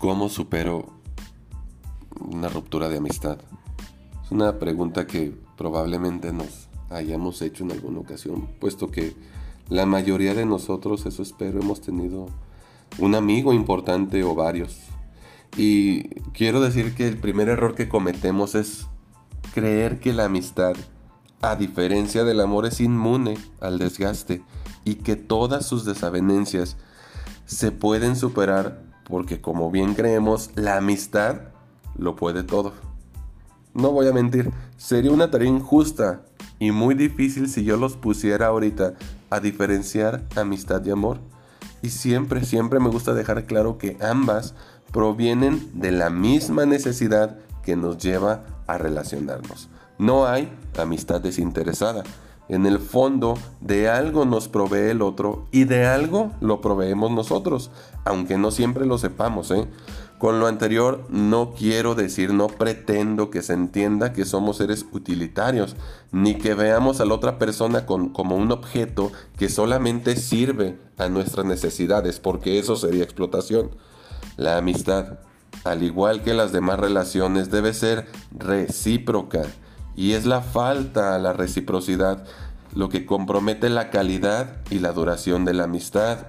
¿Cómo supero una ruptura de amistad? Es una pregunta que probablemente nos hayamos hecho en alguna ocasión, puesto que la mayoría de nosotros, eso espero, hemos tenido un amigo importante o varios. Y quiero decir que el primer error que cometemos es creer que la amistad, a diferencia del amor, es inmune al desgaste y que todas sus desavenencias se pueden superar porque como bien creemos, la amistad lo puede todo. No voy a mentir, sería una tarea injusta y muy difícil si yo los pusiera ahorita a diferenciar amistad y amor. Y siempre, siempre me gusta dejar claro que ambas provienen de la misma necesidad que nos lleva a relacionarnos. No hay amistad desinteresada. En el fondo, de algo nos provee el otro y de algo lo proveemos nosotros, aunque no siempre lo sepamos. ¿eh? Con lo anterior no quiero decir, no pretendo que se entienda que somos seres utilitarios, ni que veamos a la otra persona como un objeto que solamente sirve a nuestras necesidades, porque eso sería explotación. La amistad, al igual que las demás relaciones, debe ser recíproca y es la falta a la reciprocidad lo que compromete la calidad y la duración de la amistad.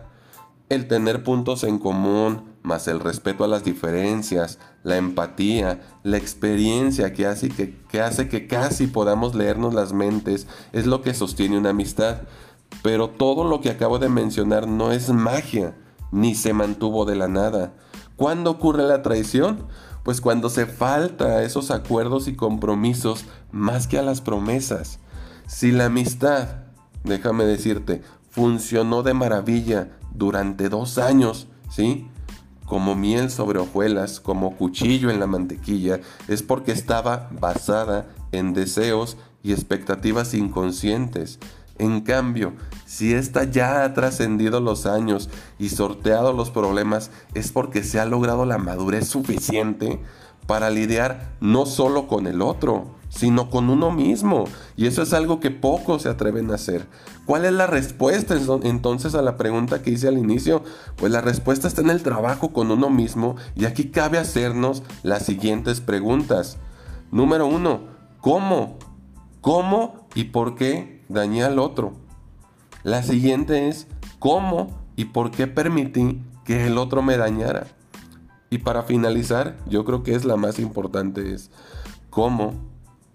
El tener puntos en común, más el respeto a las diferencias, la empatía, la experiencia que hace que, que hace que casi podamos leernos las mentes, es lo que sostiene una amistad. Pero todo lo que acabo de mencionar no es magia, ni se mantuvo de la nada. ¿Cuándo ocurre la traición? Pues cuando se falta a esos acuerdos y compromisos más que a las promesas. Si la amistad, déjame decirte, funcionó de maravilla durante dos años, ¿sí? Como miel sobre hojuelas, como cuchillo en la mantequilla, es porque estaba basada en deseos y expectativas inconscientes. En cambio, si ésta ya ha trascendido los años y sorteado los problemas, es porque se ha logrado la madurez suficiente para lidiar no solo con el otro, sino con uno mismo. Y eso es algo que pocos se atreven a hacer. ¿Cuál es la respuesta entonces a la pregunta que hice al inicio? Pues la respuesta está en el trabajo con uno mismo y aquí cabe hacernos las siguientes preguntas. Número uno, ¿cómo? ¿Cómo y por qué dañé al otro? La siguiente es, ¿cómo y por qué permití que el otro me dañara? Y para finalizar, yo creo que es la más importante, es cómo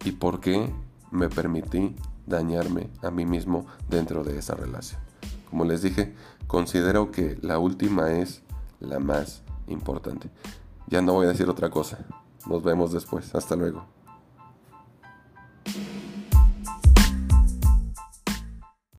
y por qué me permití dañarme a mí mismo dentro de esa relación. Como les dije, considero que la última es la más importante. Ya no voy a decir otra cosa. Nos vemos después. Hasta luego.